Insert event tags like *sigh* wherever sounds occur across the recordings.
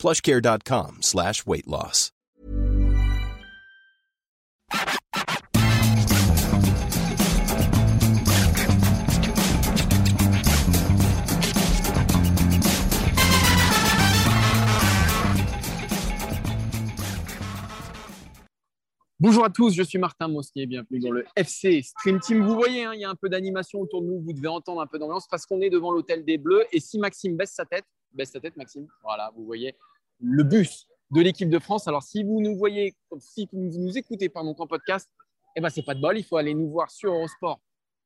plushcare.com slash weight loss. Bonjour à tous, je suis Martin Mosnier, bienvenue dans le FC Stream Team. Vous voyez, hein, il y a un peu d'animation autour de nous, vous devez entendre un peu d'ambiance parce qu'on est devant l'hôtel des Bleus. Et si Maxime baisse sa tête, baisse sa tête Maxime, voilà, vous voyez le bus de l'équipe de France. Alors si vous nous voyez, si vous nous écoutez pardon, en podcast, eh ben, c'est pas de bol, il faut aller nous voir sur Eurosport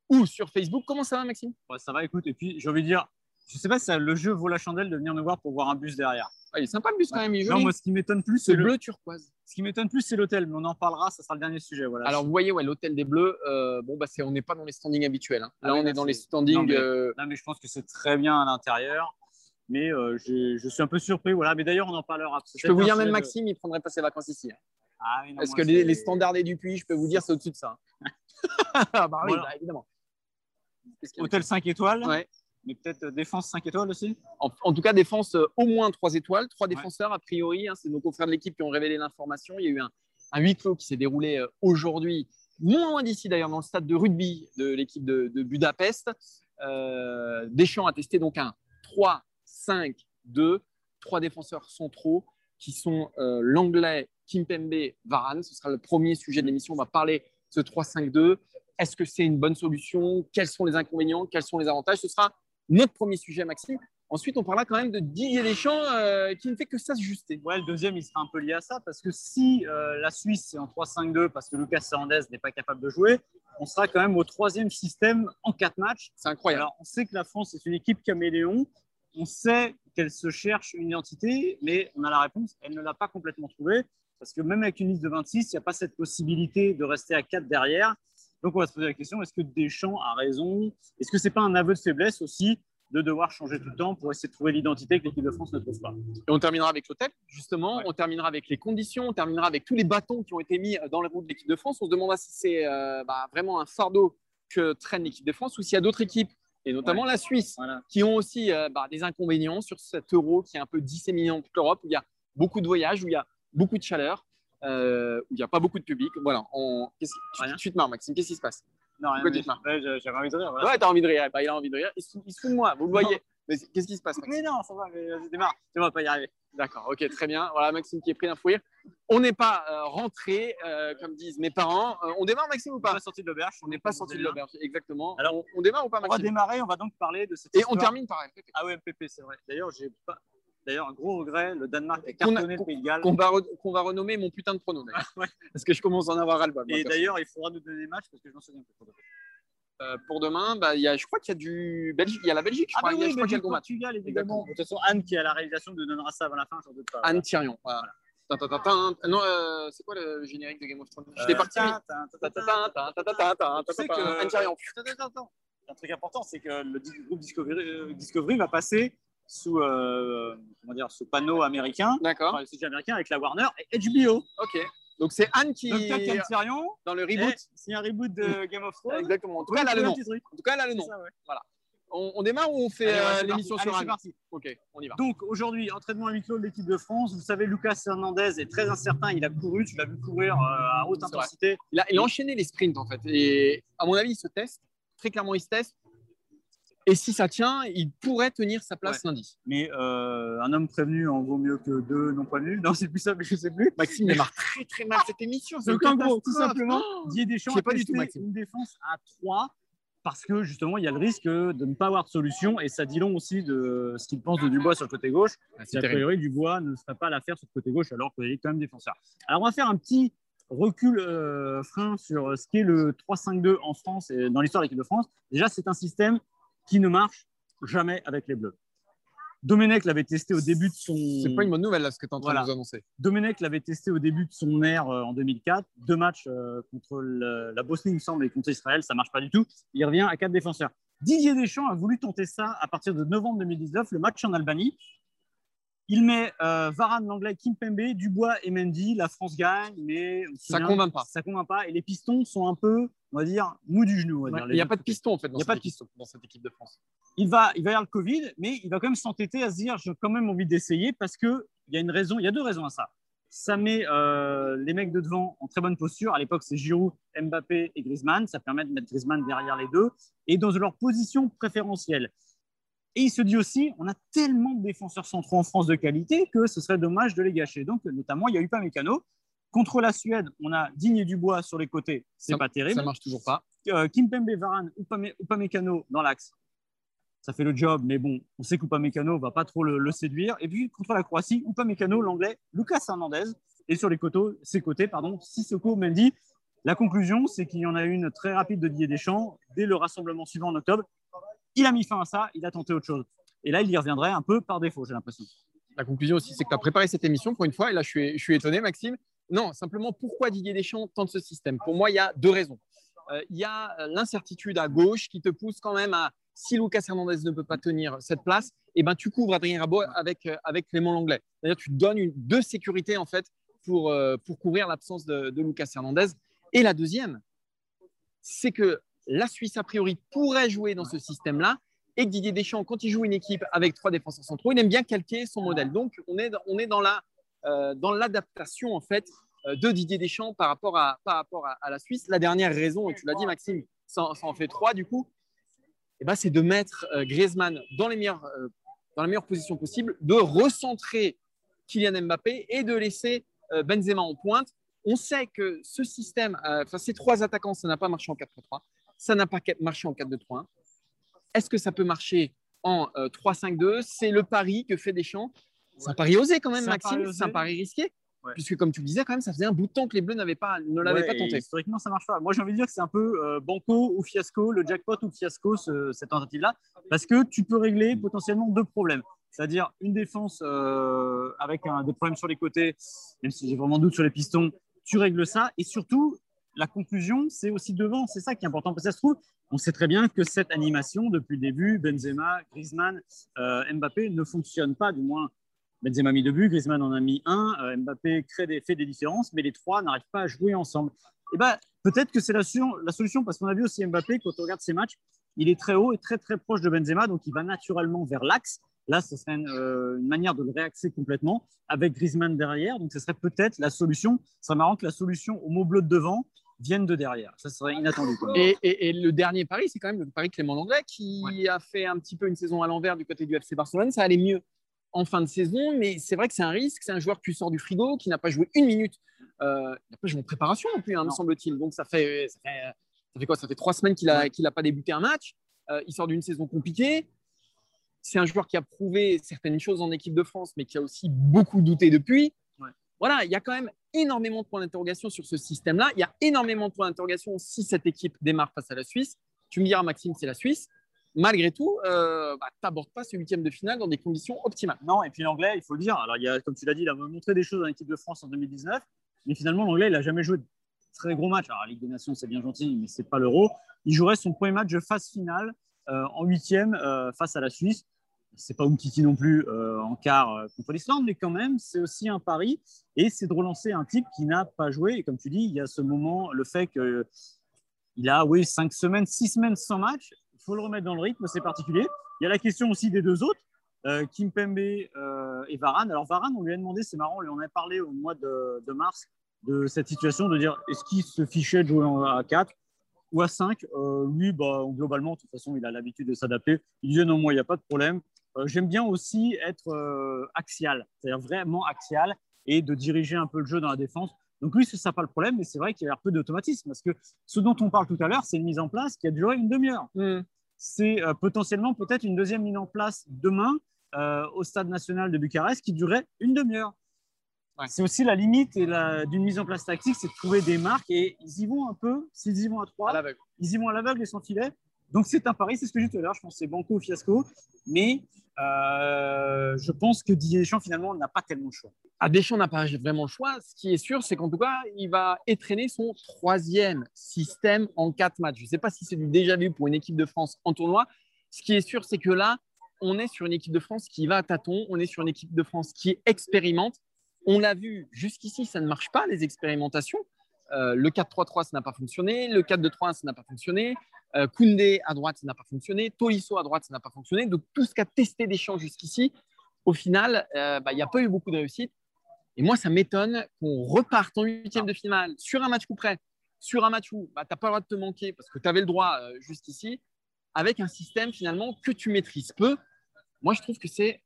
ou sur Facebook. Comment ça va Maxime? Ouais, ça va, écoute. Et puis, j'ai envie de dire, je sais pas si ça- le jeu vaut la chandelle de venir nous voir pour voir un bus derrière. Ah, Il est sympa le bus quand même, il Non, moi, ce qui m'étonne plus, c'est le... bleu turquoise. Ce qui m'étonne plus, c'est l'hôtel, mais on en parlera, ça sera le dernier sujet. Voilà. Alors vous voyez, ouais, l'hôtel des Bleus, euh, bon, bah, c'est- on n'est pas dans les standings habituels. hein. Là, Ah oui, on là, est dans les standings. Non, mais- euh, Là, mais je pense que c'est très bien à l'intérieur. Mais euh, je suis un peu surpris. Voilà. Mais d'ailleurs, on en parlera. Je peux vous dire, même Maxime, il prendrait pas ses vacances ici. hein. Ah, oui, non, Parce que les, les standards des Dupuis, je peux vous dire, c'est au-dessus de ça. Ah, *laughs* bah oui, Voilà. bah, évidemment. Hôtel 5 étoiles, Ouais. mais peut-être euh, défense 5 étoiles aussi. En, en tout cas, défense euh, au moins 3 étoiles, trois défenseurs a priori. hein, c'est nos confrères de l'équipe qui ont révélé l'information. Il y a eu un, un huis clos qui s'est déroulé euh, aujourd'hui, non loin d'ici d'ailleurs, dans le stade de rugby de l'équipe de, de Budapest. Euh, Deschamps a testé donc un 3-5-2, trois défenseurs centraux qui sont euh, l'anglais Kimpembe Varane. Ce sera le premier sujet de l'émission. On va parler de ce 3-5-2. Est-ce que c'est une bonne solution? Quels sont les inconvénients? Quels sont les avantages? Ce sera notre premier sujet, Maxime. Ensuite, on parlera quand même de Didier Deschamps euh, qui ne fait que s'ajuster. Ouais, le deuxième, il sera un peu lié à ça parce que si euh, la Suisse c'est en 3-5-2 parce que Lucas Hernandez n'est pas capable de jouer, on sera quand même au troisième système en quatre matchs. C'est incroyable. Alors, on sait que la France est une équipe caméléon. On sait qu'elle se cherche une identité, mais on a la réponse. Elle ne l'a pas complètement trouvée parce que même avec une liste de 26, il n'y a pas cette possibilité de rester à 4 derrière. Donc, on va se poser la question est-ce que Deschamps a raison? Est-ce que c'est pas un aveu de faiblesse aussi de devoir changer tout le temps pour essayer de trouver l'identité que l'équipe de France ne trouve pas? Et on terminera avec l'hôtel, justement. Ouais. On terminera avec les conditions. On terminera avec tous les bâtons qui ont été mis dans les roues de l'équipe de France. On se demandera si c'est euh, bah, vraiment un fardeau que traîne l'équipe de France ou s'il y a d'autres équipes, et notamment la Suisse, Voilà. qui ont aussi euh, bah, des inconvénients sur cet euro qui est un peu disséminé dans toute l'Europe, où il y a beaucoup de voyages, où il y a beaucoup de chaleur, euh, où il n'y a pas beaucoup de public. Voilà. On... Tu, tu te marres, Maxime. Qu'est-ce qui se passe? Non, rien. Ouais, j'ai- J'avais envie de rire. voilà. Ouais, t'as envie de rire. Bah, il a envie de rire. Il se, fout de moi. Vous le voyez. Qu'est-ce qui se passe, Maxime? Mais non, ça va, mais vas-y, démarre. Tu vas pas y arriver. D'accord, ok, très bien. Voilà, Maxime qui est pris d'un fou rire. On n'est pas euh, rentré, euh, comme disent mes parents. Euh, on démarre, Maxime, ou On n'est pas pas sorti de l'auberge. On n'est pas sorti de l'auberge, exactement. Alors, on, on démarre ou pas, On va Maxime? démarrer, on va donc parler de cette Et histoire. on termine par FPP. Ah ouais, MPP, c'est vrai. D'ailleurs, j'ai pas. D'ailleurs, un gros regret, le Danemark a a- cartonné le Pays de Galles. Qu'on va, re- va renommer mon putain de pronom. *laughs* Ouais. Parce que je commence à en avoir ras-le-bol. moi, Et d'ailleurs, il faudra nous donner des matchs parce que je m'en souviens plus. Euh, pour demain, bah, y a, je crois qu'il y a du Belgique. Il y a la Belgique, je Ah, crois. bah Il y a- oui, je crois qu'il y a le évidemment. De toute façon, Anne qui a la réalisation nous donnera ça avant la fin, j'en doute pas. Anne Thirion. Voilà. Non, euh, c'est quoi le générique de Game of Thrones? J'étais parti. Tu sais que- Anne Thirion. Un truc important, c'est que le groupe Discovery, euh, Discovery va passer sous, euh, comment dire, sous panneau américain, D'accord. enfin, le américain avec la Warner et HBO. Ok. Donc c'est Anne qui Thirion, dans le reboot. c'est un reboot de Game of Thrones. Exactement. En tout cas, elle a le nom. petit truc. En tout cas, elle a le nom. C'est ça, ouais. On, on démarre ou on fait euh, l'émission sur Allez, parti. Ok, on y va. Donc aujourd'hui, entraînement à huis clos de l'équipe de France. Vous savez, Lucas Hernandez est très incertain. Il a couru, tu l'as vu courir euh, à haute intensité. Il a, il a enchaîné les sprints en fait. Et à mon avis, il se teste. Très clairement, il se teste. Et si ça tient, il pourrait tenir sa place lundi. Mais euh, un homme prévenu en vaut mieux que deux non prévenus. *laughs* Non, c'est plus ça, mais je sais plus. Maxime démarre très très mal cette émission. c'est Donc en gros, tout simplement, Oh Didier Deschamps a pas du tout, Maxime. une défense à 3 parce que justement, il y a le risque de ne pas avoir de solution et ça dit long aussi de ce qu'il pense de Dubois sur le côté gauche. Ah, a priori, Dubois ne ferait pas l'affaire sur le côté gauche alors qu'il est quand même défenseur. Alors, on va faire un petit recul euh, frein sur ce qu'est le 3-5-2 en France et dans l'histoire de l'équipe de France. Déjà, c'est un système qui ne marche jamais avec les Bleus. Domenech l'avait testé au début de son. C'est pas une bonne nouvelle là ce que tu es en train Voilà. de nous annoncer. Domenech l'avait testé au début de son ère euh, en 2004. Deux matchs euh, contre le- la Bosnie, il me semble, et contre Israël, ça marche pas du tout. Il revient à quatre défenseurs. Didier Deschamps a voulu tenter ça à partir de novembre 2019, le match en Albanie. Il met euh, Varane, l'anglais, Kimpembe, Dubois et Mendy. La France gagne, mais Ça convainc pas. Ça convainc pas. Et les pistons sont un peu, on va dire, mous du genou. on va Ouais, dire, Il n'y a pas de piston en fait dans, Il y a cette, pas de équipe, dans cette équipe de France. il va, il va y avoir le Covid, mais il va quand même s'entêter à se dire j'ai quand même envie d'essayer parce que il y a une raison, il y a deux raisons à ça. Ça met euh, les mecs de devant en très bonne posture. À l'époque, c'est Giroud, Mbappé et Griezmann. Ça permet de mettre Griezmann derrière les deux et dans leur position préférentielle. Et il se dit aussi, on a tellement de défenseurs centraux en France de qualité que ce serait dommage de les gâcher. Donc, notamment, il y a eu pas Mécano. Contre la Suède, on a Digne Dubois sur les côtés. C'est pas terrible Ça marche toujours pas. euh, Kimpembe, Varane, Upame- Upamecano dans l'axe, ça fait le job, mais bon, on sait qu'Upamecano va pas trop le, le séduire. Et puis contre la Croatie, Upamecano, l'anglais, Lucas Hernandez, et sur les côtés, ses côtés, pardon, Sissoko, Mendy. La conclusion, c'est qu'il y en a une très rapide de Didier Deschamps dès le rassemblement suivant en octobre. Il a mis fin à ça, il a tenté autre chose. Et là, il y reviendrait un peu par défaut, j'ai l'impression. La conclusion aussi, c'est que tu as préparé cette émission pour une fois, et là je suis, je suis étonné, Maxime. Non, simplement, pourquoi Didier Deschamps tente ce système? Pour moi, il y a deux raisons. Euh, Il y a euh, l'incertitude à gauche qui te pousse quand même à, si Lucas Hernandez ne peut pas tenir cette place, eh ben, tu couvres Adrien Rabault avec, euh, avec Clément Langlais. C'est-à-dire tu donnes deux sécurités en fait pour, pour couvrir l'absence de, de Lucas Hernandez. Et la deuxième, c'est que la Suisse, a priori, pourrait jouer dans ce système-là et que Didier Deschamps, quand il joue une équipe avec trois défenseurs centraux, il aime bien calquer son modèle. Donc, on est on est dans la dans l'adaptation en fait euh, de Didier Deschamps par rapport à la Suisse. La dernière raison, et tu l'as dit Maxime, ça, en- fait trois du coup, eh ben, c'est de mettre euh, Griezmann dans euh, la meilleure position possible, de recentrer Kylian Mbappé et de laisser euh, Benzema en pointe. On sait que ce système, euh, ces trois attaquants, ça n'a pas marché en 4-3-3, ça n'a pas marché en 4-2-3-1. Est-ce que ça peut marcher en euh, 3-5-2 C'est le pari que fait Deschamps. C'est un pari osé quand même, Maxime. C'est un pari risqué. Ouais. Puisque, comme tu le disais, quand même, ça faisait un bout de temps que les Bleus n'avaient pas, ne l'avaient Ouais, pas tenté. Historiquement, ça marche pas. Moi, j'ai envie de dire que c'est un peu euh, banco ou fiasco, le jackpot ou fiasco, ce- cette tentative-là, parce que tu peux régler potentiellement deux problèmes. C'est-à-dire une défense euh, avec un- des problèmes sur les côtés, même si j'ai vraiment doute sur les pistons, tu règles ça. Et surtout, la conclusion, c'est aussi devant. C'est ça qui est important. Parce que ça se trouve, on sait très bien que cette animation, depuis le début, Benzema, Griezmann, euh, Mbappé, ne fonctionne pas, du moins. Benzema a mis deux buts, Griezmann en a mis un, euh, Mbappé crée des, fait des différences, mais les trois n'arrivent pas à jouer ensemble. Et ben, peut-être que c'est la, solution- la solution, parce qu'on a vu aussi Mbappé, quand on regarde ses matchs, il est très haut et très très proche de Benzema, donc il va naturellement vers l'axe. Là, ce serait une, euh, une manière de le réaxer complètement avec Griezmann derrière. Donc, ce serait peut-être la solution. Ce serait marrant que la solution au mot bleu de devant vienne de derrière. Ça serait inattendu. et le dernier pari, c'est quand même le pari Clément Langlais qui a fait un petit peu une saison à l'envers du côté du FC Barcelone. Ça allait mieux en fin de saison, mais c'est vrai que c'est un risque. C'est un joueur que tu sors du frigo, qui n'a pas joué une minute. Euh, il n'a pas joué en préparation non plus, hein, me semble-t-il. Donc ça fait, ça fait, ça fait quoi? Ça fait trois semaines qu'il n'a pas débuté un match. Euh, il sort d'une saison compliquée. C'est un joueur qui a prouvé certaines choses en équipe de France, mais qui a aussi beaucoup douté depuis. Ouais. Voilà, il y a quand même énormément de points d'interrogation sur ce système-là. Il y a énormément de points d'interrogation si cette équipe démarre face à la Suisse. Tu me diras, Maxime, c'est la Suisse. Malgré tout, euh, bah, tu n'abordes pas ce huitième de finale dans des conditions optimales. Non, et puis l'anglais, il faut le dire. Alors, il y a, comme tu l'as dit, il a montré des choses dans l'équipe de France en 2019, mais finalement, l'anglais, il n'a jamais joué de très gros matchs. Alors, la Ligue des Nations, c'est bien gentil, mais c'est pas l'Euro. Il jouerait son premier match de phase finale euh, en huitième euh, face à la Suisse. C'est pas Umtiti non plus euh, en quart contre l'Islande, mais quand même, c'est aussi un pari. Et c'est de relancer un type qui n'a pas joué. Et comme tu dis, il y a ce moment, le fait que il a, oui, cinq semaines, six semaines sans match. Faut le remettre dans le rythme, c'est particulier. Il y a la question aussi des deux autres, euh, Kimpembe euh, et Varane. Alors Varane, on lui a demandé, c'est marrant, on lui en a parlé au mois de, mars de cette situation, de dire est-ce qu'il se fichait de jouer à 4 ou à 5 euh, Lui, bah, globalement, de toute façon, il a l'habitude de s'adapter. Il disait non, moi, il n'y a pas de problème. J'aime bien aussi être axial, c'est-à-dire vraiment axial et de diriger un peu le jeu dans la défense. Donc lui, ce n'est pas le problème, mais c'est vrai qu'il y a un peu d'automatisme parce que ce dont on parle tout à l'heure, c'est une mise en place qui a duré une demi-heure. C'est euh, potentiellement peut-être une deuxième mise en place demain euh, au stade national de Bucarest qui durait une demi-heure. Ouais. C'est aussi la limite d'une mise en place tactique, c'est de trouver des marques et ils y vont un peu. S'ils y vont à trois, À ils y vont à l'aveugle et sans filet. Donc c'est un pari, c'est ce que j'ai dit tout à l'heure. Je pense que c'est banco fiasco. Mais euh, je pense que Didier Deschamps, finalement, n'a pas tellement le choix. À ah, Deschamps n'a pas vraiment le choix. Ce qui est sûr, c'est qu'en tout cas, il va étraîner son troisième système en quatre matchs. Je ne sais pas si c'est du déjà vu pour une équipe de France en tournoi. Ce qui est sûr, c'est que là, on est sur une équipe de France qui va à tâtons. On est sur une équipe de France qui expérimente. On l'a vu jusqu'ici, ça ne marche pas, les expérimentations. Euh, le 4-3-3, ça n'a pas fonctionné. Le 4-2-3, ça n'a pas fonctionné. Euh, Koundé à droite, ça n'a pas fonctionné. Tolisso à droite, ça n'a pas fonctionné. Donc, tout ce qu'a testé Deschamps jusqu'ici, au final, euh, bah, il n'y a pas eu beaucoup de réussite. Et moi, ça m'étonne qu'on reparte en huitième de finale sur un match coup près, sur un match où bah, tu n'as pas le droit de te manquer parce que tu avais le droit jusqu'ici, avec un système finalement que tu maîtrises peu. Moi, je trouve que c'est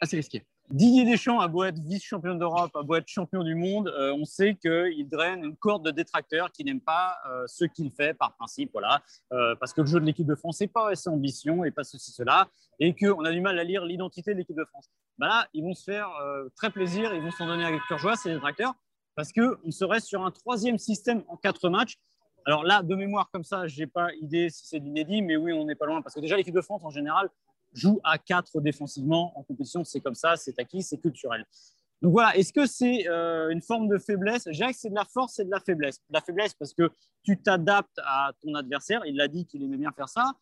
assez risqué. Didier Deschamps a beau être vice-champion d'Europe, a beau être champion du monde, euh, on sait qu'il draine une corde de détracteurs qui n'aiment pas euh, ce qu'il fait par principe, voilà, euh, parce que le jeu de l'équipe de France n'est pas assez ambition et pas ceci, cela, et qu'on a du mal à lire l'identité de l'équipe de France. Ben là, ils vont se faire très plaisir, ils vont s'en donner avec cœur joie, ces détracteurs, parce qu'on serait sur un troisième système en quatre matchs. Alors là, de mémoire comme ça, je n'ai pas idée si c'est l'inédit, mais oui, on n'est pas loin, parce que déjà l'équipe de France, en général, joue à 4 défensivement en compétition. C'est comme ça, c'est acquis, c'est culturel. Donc voilà, est-ce que c'est euh, une forme de faiblesse? Je dirais que c'est de la force et de la faiblesse. De la faiblesse parce que tu t'adaptes à ton adversaire. Il l'a dit qu'il aimait bien faire ça.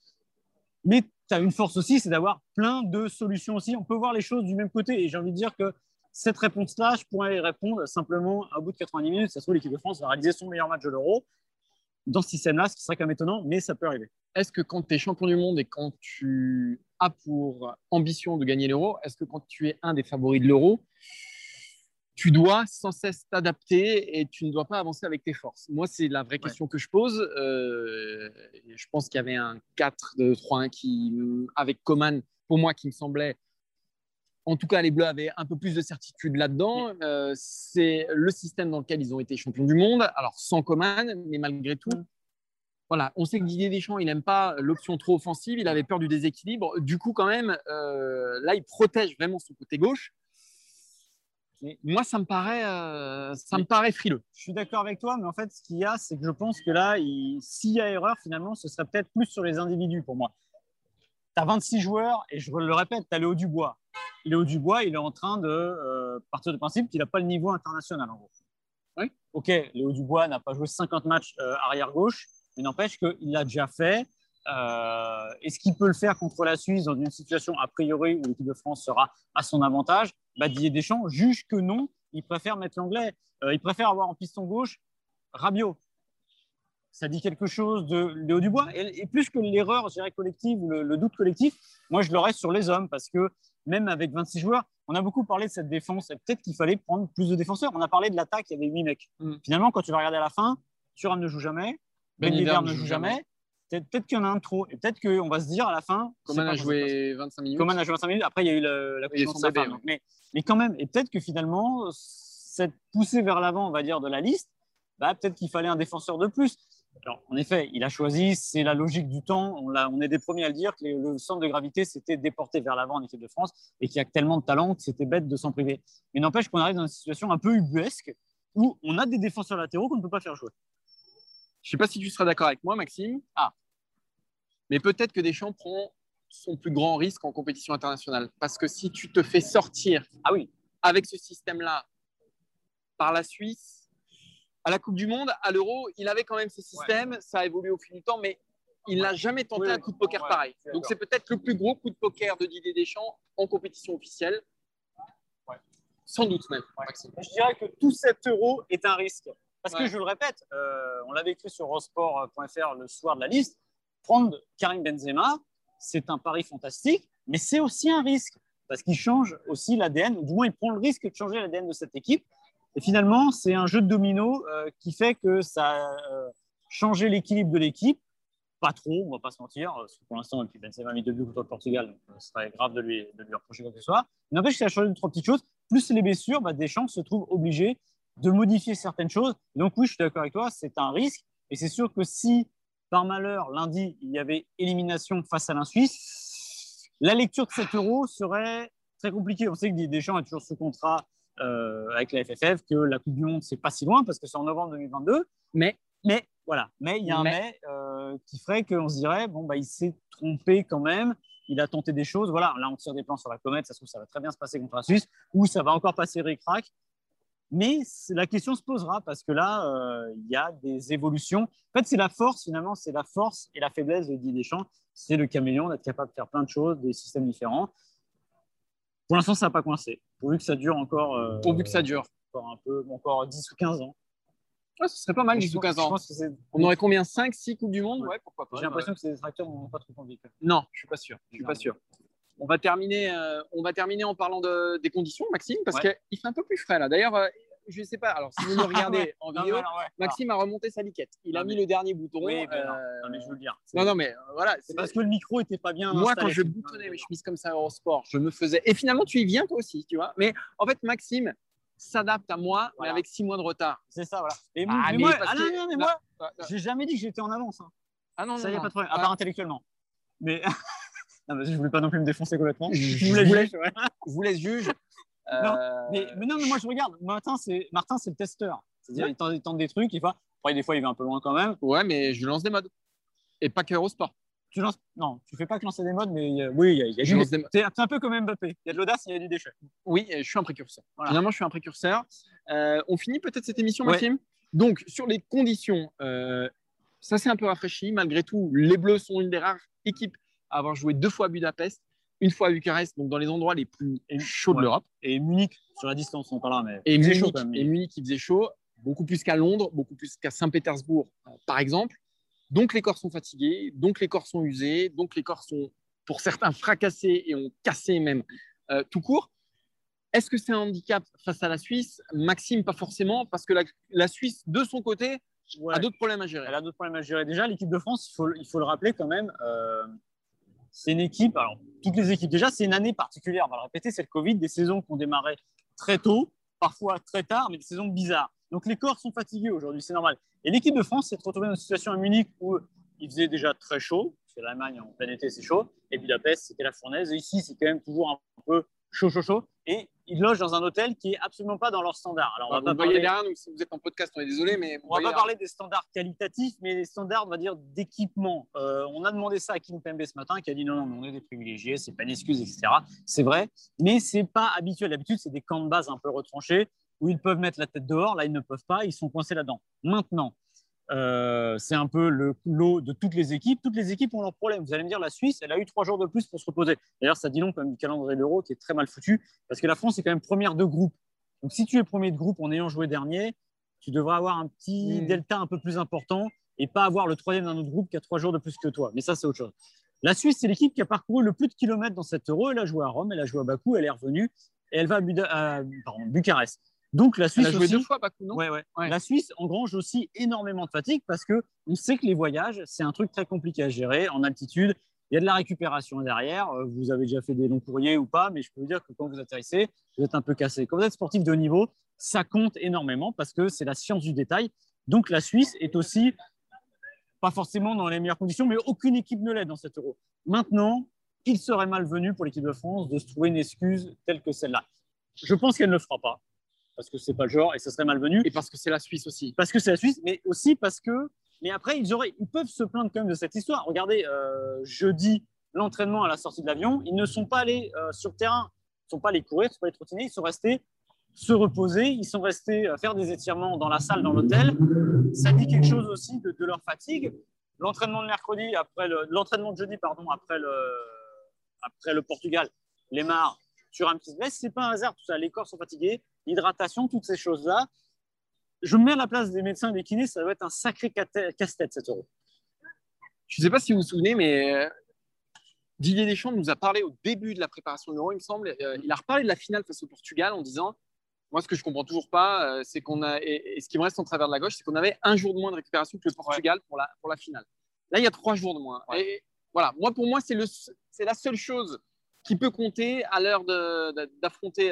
Mais tu as une force aussi, c'est d'avoir plein de solutions aussi. On peut voir les choses du même côté. Et j'ai envie de dire que cette réponse-là, je pourrais y répondre simplement à bout de 90 minutes. Ça se trouve, l'équipe de France va réaliser son meilleur match de l'Euro dans ce système-là, ce qui serait quand même étonnant, mais ça peut arriver. Est-ce que quand tu es champion du monde et quand tu as pour ambition de gagner l'euro, est-ce que quand tu es un des favoris de l'euro, tu dois sans cesse t'adapter et tu ne dois pas avancer avec tes forces? Moi, c'est la vraie question que je pose. Euh, je pense qu'il y avait un 4-2-3-1 qui, avec Coman, pour moi, qui me semblait en tout cas, les Bleus avaient un peu plus de certitude là-dedans. Euh, c'est le système dans lequel ils ont été champions du monde. Alors, sans Coman, mais malgré tout, voilà, on sait que Didier Deschamps, il n'aime pas l'option trop offensive, il avait peur du déséquilibre. Du coup, quand même, euh, là, il protège vraiment son côté gauche. moi, ça me paraît, euh, ça me paraît frileux. Je suis d'accord avec toi, mais en fait, ce qu'il y a, c'est que je pense que là, s'il y a erreur, finalement, ce serait peut-être plus sur les individus pour moi. Tu as 26 joueurs, et je le répète, tu as Léo Dubois. Léo Dubois, il est en train de euh, partir du principe qu'il n'a pas le niveau international, en gros. Oui. Ok, Léo Dubois n'a pas joué 50 matchs arrière-gauche mais n'empêche qu'il l'a déjà fait. Euh, Est-ce qu'il peut le faire contre la Suisse dans une situation a priori où l'équipe de France sera à son avantage? Bah, Didier Deschamps juge que non, il préfère mettre l'anglais, euh, il préfère avoir en piston gauche Rabiot. Ça dit quelque chose de Léo Dubois. Et, plus que l'erreur, je dirais, collective ou le, doute collectif, moi je le reste sur les hommes parce que même avec 26 joueurs, on a beaucoup parlé de cette défense peut-être qu'il fallait prendre plus de défenseurs. On a parlé de l'attaque, il y avait 8 mecs. Mm. Finalement, quand tu vas regarder à la fin, Thuram ne joue jamais, Ben, ben ne joue jamais. Peut-être qu'il y en a un de trop. Et peut-être qu'on va se dire à la fin. Coman a joué 25 minutes. Coman a joué 25 minutes. Après, il y a eu la couche de sa femme. Mais, mais, quand même, et peut-être que finalement, cette poussée vers l'avant, on va dire, de la liste, bah, peut-être qu'il fallait un défenseur de plus. Alors, en effet, il a choisi, c'est la logique du temps. On, on, est des premiers à le dire que le centre de gravité s'était déporté vers l'avant en équipe de France et qu'il y a tellement de talent que c'était bête de s'en priver. Mais n'empêche qu'on arrive dans une situation un peu ubuesque où on a des défenseurs latéraux qu'on ne peut pas faire jouer. Je ne sais pas si tu seras d'accord avec moi, Maxime. Ah. Mais peut-être que Deschamps prend son plus grand risque en compétition internationale. Parce que si tu te fais sortir ah oui. avec ce système-là par la Suisse, à la Coupe du Monde, à l'Euro, il avait quand même ce système. Ça a évolué au fil du temps, mais il n'a jamais tenté un coup de poker pareil. Donc c'est peut-être le plus gros coup de poker de Didier Deschamps en compétition officielle. Sans doute même. Je dirais que tout cet euro est un risque. Parce que je le répète, euh, on l'avait écrit sur Eurosport.fr le soir de la liste, prendre Karim Benzema, c'est un pari fantastique, mais c'est aussi un risque, parce qu'il change aussi l'ADN, ou du moins il prend le risque de changer l'ADN de cette équipe. Et finalement, c'est un jeu de domino euh, qui fait que ça a euh, changé l'équilibre de l'équipe. Pas trop, on va pas se mentir. Pour l'instant, puis Benzema a mis deux buts contre le Portugal, donc ce serait grave de lui, reprocher quoi que ce soit. Mais n'empêche, ça a changé de trois petites choses. Plus les blessures, bah, Deschamps se trouve obligé de modifier certaines choses. Donc oui, je suis d'accord avec toi, c'est un risque. Et c'est sûr que si, par malheur, lundi, il y avait élimination face à la Suisse, la lecture de 7 euros serait très compliquée. On sait que Deschamps a toujours ce contrat euh, avec la FFF, que la Coupe du Monde, c'est pas si loin parce que c'est en novembre 2022. Mais, mais voilà, mais il y a un mais, euh, qui ferait qu'on se dirait, bon, bah, il s'est trompé quand même. il a tenté des choses. Voilà, là, on tire des plans sur la comète. Ça se trouve, ça va très bien se passer contre la Suisse, ou ça va encore passer ric-rac. Mais la question se posera parce que là, euh, il y a des évolutions. En fait, c'est la force, finalement, c'est la force et la faiblesse de Didier Deschamps. C'est le caméléon d'être capable de faire plein de choses, des systèmes différents. Pour l'instant, ça n'a pas coincé. Pourvu que ça dure encore. Euh, Pourvu que ça dure. Encore un peu, encore 10 ou 15 ans. Ouais, ce serait pas mal, 10 ou 15 ans. On aurait combien? 5, 6 Coupes du Monde? Ouais, pourquoi pas. J'ai l'impression que ces détracteurs n'ont pas trop envie. Non, je suis pas sûr. Je suis pas sûr. On va terminer, euh, on va terminer en parlant de, des conditions, Maxime, parce qu'il fait un peu plus frais là. D'ailleurs, euh, je ne sais pas. Alors, si vous *laughs* me regardez en vidéo, Maxime a remonté sa liquette. Il a mis le dernier bouton. Oui, ben non. mais je veux le dire. Non, non, mais voilà. C'est parce que le micro était pas bien. Moi, quand je boutonnais mes chemises comme ça au sport, je me faisais. Et finalement, tu y viens toi aussi, tu vois. Mais en fait, Maxime s'adapte à moi, mais avec six mois de retard. C'est ça, voilà. Et ah, mais moi, ah, non, non, mais moi, j'ai jamais dit que j'étais en avance. Hein. Ah non, ça y a pas de problème. À part intellectuellement. Mais. *laughs* non, je voulais pas non plus me défoncer complètement. Je, vous laisse, *laughs* je vous laisse juge. Non, mais, non, mais moi je regarde. Martin, c'est Martin, c'est le testeur. C'est-à-dire, il, tente, des trucs, il va. Après, des fois, il va un peu loin quand même. Ouais, mais je lance des modes. Et pas que au sport. Tu lances... Non, tu fais pas que lancer des modes, mais oui, il y a, y a du... C'est un peu comme Mbappé. Il y a de l'audace, il y a du déchet. Oui, je suis un précurseur. Finalement, je suis un précurseur. Euh, on finit peut-être cette émission, Maxime? Donc, sur les conditions, euh, ça s'est un peu rafraîchi. Malgré tout, les Bleus sont une des rares équipes à avoir joué deux fois à Budapest une fois à Bucarest, donc dans les endroits les plus chauds de l'Europe. Et Munich, sur la distance, on parlera, mais et Munich, chaud et Munich, il faisait chaud, beaucoup plus qu'à Londres, beaucoup plus qu'à Saint-Pétersbourg, euh, par exemple. Donc les corps sont fatigués, donc les corps sont usés, donc les corps sont, pour certains, fracassés et ont cassé même euh, tout court. Est-ce que c'est un handicap face à la Suisse? Maxime, pas forcément, parce que la, Suisse, de son côté, a d'autres problèmes à gérer. Elle a d'autres problèmes à gérer. Déjà, l'équipe de France, il faut, il faut le rappeler quand même, euh, c'est une équipe, alors toutes les équipes, déjà, c'est une année particulière, on va le répéter, c'est le Covid, des saisons qui ont démarré très tôt, parfois très tard, mais des saisons bizarres. Donc les corps sont fatigués aujourd'hui, c'est normal. Et l'équipe de France s'est retrouvée dans une situation à Munich où il faisait déjà très chaud, parce que l'Allemagne en plein été c'est chaud, et Budapest c'était la fournaise, et ici c'est quand même toujours un peu chaud, chaud, chaud. Ils logent dans un hôtel qui est absolument pas dans leur standard. Alors, on va bah, pas parler... derrière si vous êtes en podcast, on est désolé, mais on va pas parler des standards qualitatifs, mais des standards, on va dire, d'équipement. Euh, on a demandé ça à Kim Pembe ce matin, qui a dit non, non, on est des privilégiés, c'est pas une excuse, etc. C'est vrai, mais c'est pas habituel. D'habitude, c'est des camps de base un peu retranchés où ils peuvent mettre la tête dehors. Là, ils ne peuvent pas, ils sont coincés là-dedans. Maintenant, euh, c'est un peu le lot de toutes les équipes. Toutes les équipes ont leurs problèmes. Vous allez me dire, la Suisse, elle a eu trois jours de plus pour se reposer. D'ailleurs, ça dit long quand même du calendrier de l'Euro qui est très mal foutu, parce que la France est quand même première de groupe. Donc, si tu es premier de groupe en ayant joué dernier, tu devrais avoir un petit mmh. delta un peu plus important et pas avoir le troisième d'un autre groupe qui a trois jours de plus que toi. Mais ça, c'est autre chose. La Suisse, c'est l'équipe qui a parcouru le plus de kilomètres dans cette Euro. Elle a joué à Rome, elle a joué à Bakou, elle est revenue et elle va à, Bucarest. Donc la Suisse a joué deux fois Bakou, non? Ouais, ouais. La Suisse engrange aussi énormément de fatigue parce que on sait que les voyages, c'est un truc très compliqué à gérer en altitude. Il y a de la récupération derrière. Euh, vous avez déjà fait des longs courriers ou pas, mais je peux vous dire que quand vous atterrissez, vous êtes un peu cassé. Quand vous êtes sportif de haut niveau, ça compte énormément parce que c'est la science du détail. Donc la Suisse est aussi pas forcément dans les meilleures conditions, mais aucune équipe ne l'est dans cette Euro. Maintenant, il serait malvenu pour l'équipe de France de se trouver une excuse telle que celle-là. Je pense qu'elle ne le fera pas parce que c'est pas le genre et ça serait malvenu. Et parce que c'est la Suisse aussi. Parce que c'est la Suisse, mais aussi parce que. Mais après, ils, auraient, ils peuvent se plaindre quand même de cette histoire. Regardez, euh, jeudi, l'entraînement à la sortie de l'avion, ils ne sont pas allés euh, sur terrain, ils ne sont pas allés courir, ils ne sont pas allés trottiner, ils sont restés se reposer, ils sont restés faire des étirements dans la salle, dans l'hôtel. Ça dit quelque chose aussi de, leur fatigue. L'entraînement de mercredi, après l'entraînement de jeudi, pardon, après le, après le Portugal, les marres sur un petit ce c'est pas un hasard tout ça. Les corps sont fatigués, l'hydratation, toutes ces choses-là. Je me mets à la place des médecins et des kinés, ça doit être un sacré casse-tête cet euro. Je ne sais pas si vous vous souvenez, mais euh, Didier Deschamps nous a parlé au début de la préparation de l'euro, il me semble. Euh, il a reparlé de la finale face au Portugal en disant Moi, ce que je comprends toujours pas, euh, c'est qu'on a, et, ce qui me reste en travers de la gauche, c'est qu'on avait un jour de moins de récupération que le Portugal pour, la, pour la finale. Là, il y a trois jours de moins. Et voilà, moi, pour moi, c'est la seule chose qui peut compter à l'heure d'affronter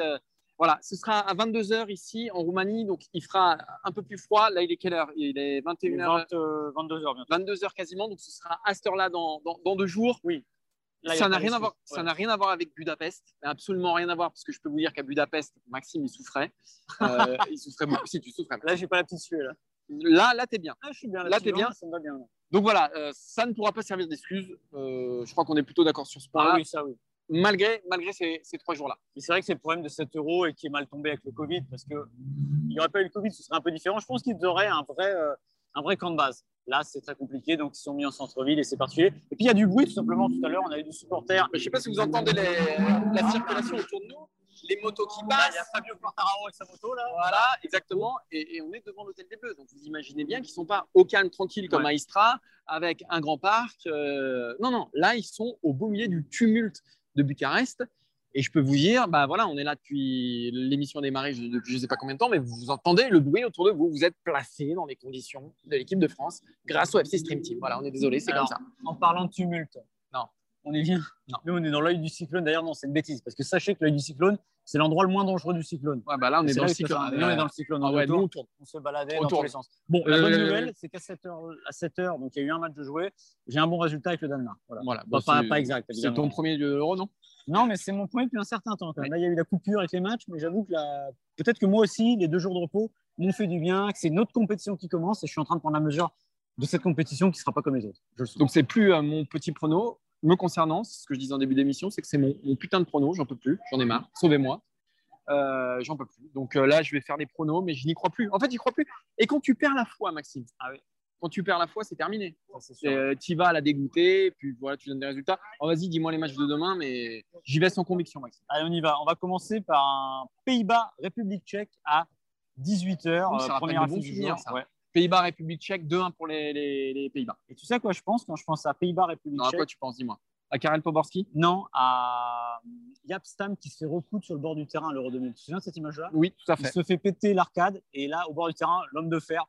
voilà, ce sera à 22h ici en Roumanie, donc il fera un peu plus froid. Là, il est quelle heure? Il est 21h. 22h 22h quasiment, donc ce sera à cette heure-là dans, dans, deux jours. Oui. ça n'a rien, à voir, ça n'a rien à voir avec Budapest, absolument rien à voir, parce que je peux vous dire qu'à Budapest, Maxime, il souffrait. *laughs* Euh, il souffrait beaucoup. Si, tu souffrais. Là, j'ai pas la petite sueur. Là, là, là tu es bien. Ah, je suis bien. Là, tu es bien. Ça me va bien. Donc voilà, euh, ça ne pourra pas servir d'excuse. Euh, je crois qu'on est plutôt d'accord sur ce point-là, Ah oui, ça oui. Malgré, malgré ces, ces trois jours-là. Mais c'est vrai que c'est le problème de 7 euros et qui est mal tombé avec le Covid parce que il n'y aurait pas eu le Covid, ce serait un peu différent. Je pense qu'ils auraient un vrai, euh, un vrai camp de base. Là, c'est très compliqué, donc ils sont mis en centre-ville et c'est particulier. Et puis il y a du bruit tout simplement. Tout à l'heure, on a eu du supporter. Je ne sais pas si vous entendez les- la circulation autour de nous, les motos qui Là, passent. il y a Fabio Quartararo avec sa moto là. Voilà, exactement. Et, et on est devant l'hôtel des Bleus. Donc vous imaginez bien qu'ils ne sont pas au calme, tranquille comme Ouais. à Istra, avec un grand parc. Euh, non, non, là, ils sont au beau milieu du tumulte de Bucarest. Et je peux vous dire, bah voilà, on est là depuis l'émission a démarré je- depuis je ne sais pas combien de temps, mais vous entendez le bruit autour de vous. Vous êtes placé dans les conditions de l'équipe de France grâce au FC Stream Team. Voilà, on est désolé, c'est comme ça. En parlant de tumulte. Non. On est bien. Non. Nous, on est dans l'œil du cyclone. D'ailleurs, non, c'est une bêtise parce que sachez que l'œil du cyclone, c'est l'endroit le moins dangereux du cyclone. Ouais, bah là, on est dans le on est dans cyclone. Ah on est ouais, autour. nous, on tourne. on se baladait On dans tous les sens. Bon, la Euh, bonne euh, nouvelle, c'est qu'à 7 heures, à 7 heures, donc il y a eu un match de jouer. J'ai un bon résultat avec le Danemark. Voilà. Voilà, Bah, bah, pas, c'est- pas exact. C'est ton premier de l'euro, non? Non, mais c'est mon point depuis un certain temps. Quand même. Ouais. Là, il y a eu la coupure avec les matchs, mais j'avoue que la... peut-être que moi aussi, les deux jours de repos m'ont fait du bien, que c'est une autre compétition qui commence et je suis en train de prendre la mesure de cette compétition qui ne sera pas comme les autres. Je le. Donc c'est plus euh, mon petit prono. Me concernant, ce que je disais en début d'émission, c'est que c'est mon, mon putain de prono. J'en peux plus, j'en ai marre. Sauvez-moi. Euh, j'en peux plus. Donc euh, là, je vais faire des pronos, mais je n'y crois plus. En fait, j'y crois plus. Et quand tu perds la foi, Maxime, Ah quand tu perds la foi, c'est terminé. Sûr. Euh, tu vas à la dégoûter, puis voilà, tu donnes des résultats. Oh, vas-y, dis-moi les matchs de demain, mais j'y vais sans conviction, Maxime. Allez, on y va. On va commencer par un Pays-Bas, République tchèque à 18h. Ouh, ça rappelle première affiche du jour. ça. Ouais. Pays-Bas, République tchèque, 2-1 pour les, les- les Pays-Bas. Et tu sais à quoi je pense quand je pense à Pays-Bas, République Non, à tchèque quoi tu penses, dis-moi? À Karel Poborski? Non, à Yap Stam qui se fait recoudre sur le bord du terrain à l'Euro 2000. Tu te souviens de cette image-là? Oui, tout à Il fait. se fait péter l'arcade et là, au bord du terrain, l'homme de fer.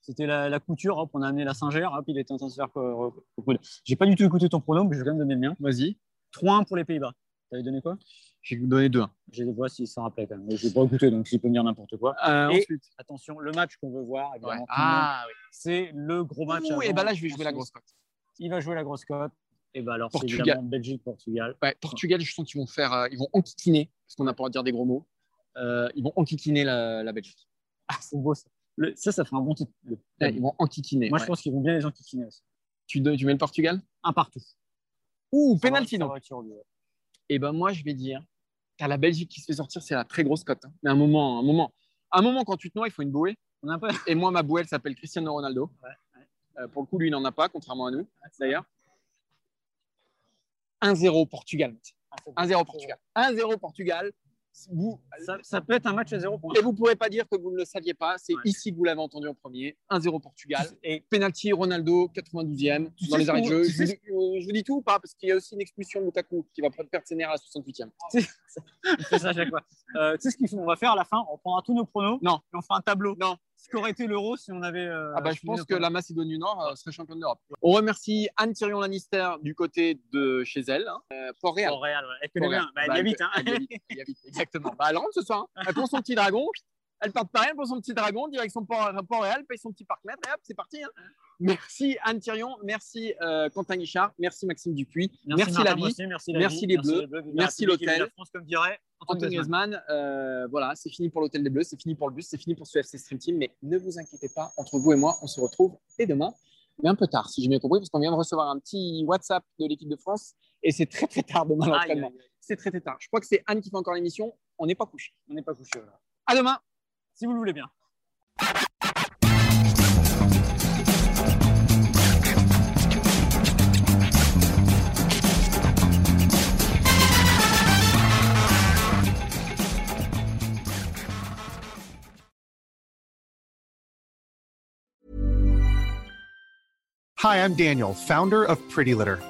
C'était la, la couture, hop, on a amené la singère, hop, il était en train de se faire euh, recoudre. J'ai pas du tout écouté ton pronom, mais je vais quand même donner le mien. Vas-y. 3-1 pour les Pays-Bas. T'avais donné quoi? Je vais vous donner 2-1. Je vois s'il s'en rappelait quand même. Mais je vais pas écouter, donc s'il peut me dire n'importe quoi. Euh, Et- ensuite. Attention, le match qu'on veut voir, évidemment, Ouais. Ah, oui. c'est le gros match. Ouh, et ben là, je vais jouer la grosse cote. Il va jouer la grosse cote. Et ben alors, c'est Portugal. évidemment Belgique-Portugal. Ouais, Portugal, je sens qu'ils vont faire, euh, ils vont enquiquiner, parce qu'on n'a pas le droit de dire des gros mots. Euh, ils vont enquiquiner la, la Belgique. Ah, c'est beau ça. Le- ça, ça fait un bon titre. Le- Ouais, ils vont enquiquiner. Moi, ouais. je pense qu'ils vont bien les enquiquiner aussi. tu, donnes- tu mets le Portugal? Un partout. Ouh, ça donc. Et ben moi, je vais dire, t'as la Belgique qui se fait sortir, c'est la très grosse cote. hein. Mais un moment, un moment, un moment quand tu te noies, il faut une bouée. On a pas. *laughs* Et moi, ma bouée, elle s'appelle Cristiano Ronaldo. Ouais, Euh, pour le coup, lui, il n'en a pas, contrairement à nous, d'ailleurs. 1-0 Portugal. 1-0 Portugal. 1-0 Portugal. Vous, Ça, ça peut être un match à zéro points. et vous ne pourrez pas dire que vous ne le saviez pas. C'est Ouais. ici que vous l'avez entendu en premier. 1-0 Portugal. Et Penalty Ronaldo, 92e, Tu dans les arrêts de qu'on- jeu. Je vous, sais dis, euh, je vous dis tout ou pas Parce qu'il y a aussi une expulsion de Lukaku qui va perdre ses nerfs à la 68e. il fait ça à chaque fois. Euh, tu sais ce qu'il faut On va faire à la fin. On prendra tous nos pronos. Non. Et on fera un tableau. Non. Ce qu'aurait été l'euro si on avait. euh, Ah bah, je pense que la Macédoine du Nord euh, serait championne d'Europe. On remercie Anne Tyrion Lannister du côté de chez elle, hein. euh, Port-Réal. Ouais. Elle connaît Port-Réal. bien. Bah, elle Bah, y habite. Hein. Elle y habite, *laughs* exactement. Bah, elle rentre ce soir. hein. Elle prend son petit dragon. Elle part de Paris, elle prend son petit dragon, direction Port- Port-Réal, paye son petit parc-mètre et hop, c'est parti. hein. Merci Anne Thirion, merci euh, Quentin Guichard, merci Maxime Dupuis, merci, Martin la vie, merci, la merci vie, les Bleus, merci l'hôtel. comme dirait Antoine Griezmann. Euh, voilà, c'est fini pour l'Hôtel des Bleus, c'est fini pour le bus, c'est fini pour ce FC Stream Team, mais ne vous inquiétez pas, entre vous et moi, on se retrouve dès demain, mais un peu tard, si j'ai bien compris, parce qu'on vient de recevoir un petit WhatsApp de l'équipe de France et c'est très très tard demain l'entraînement. C'est très très tard. Je crois que c'est Anne qui fait encore l'émission, on n'est pas couché. On n'est pas couché. Voilà. À demain. Si vous le voulez bien. Hi, I'm Daniel, founder of Pretty Litter.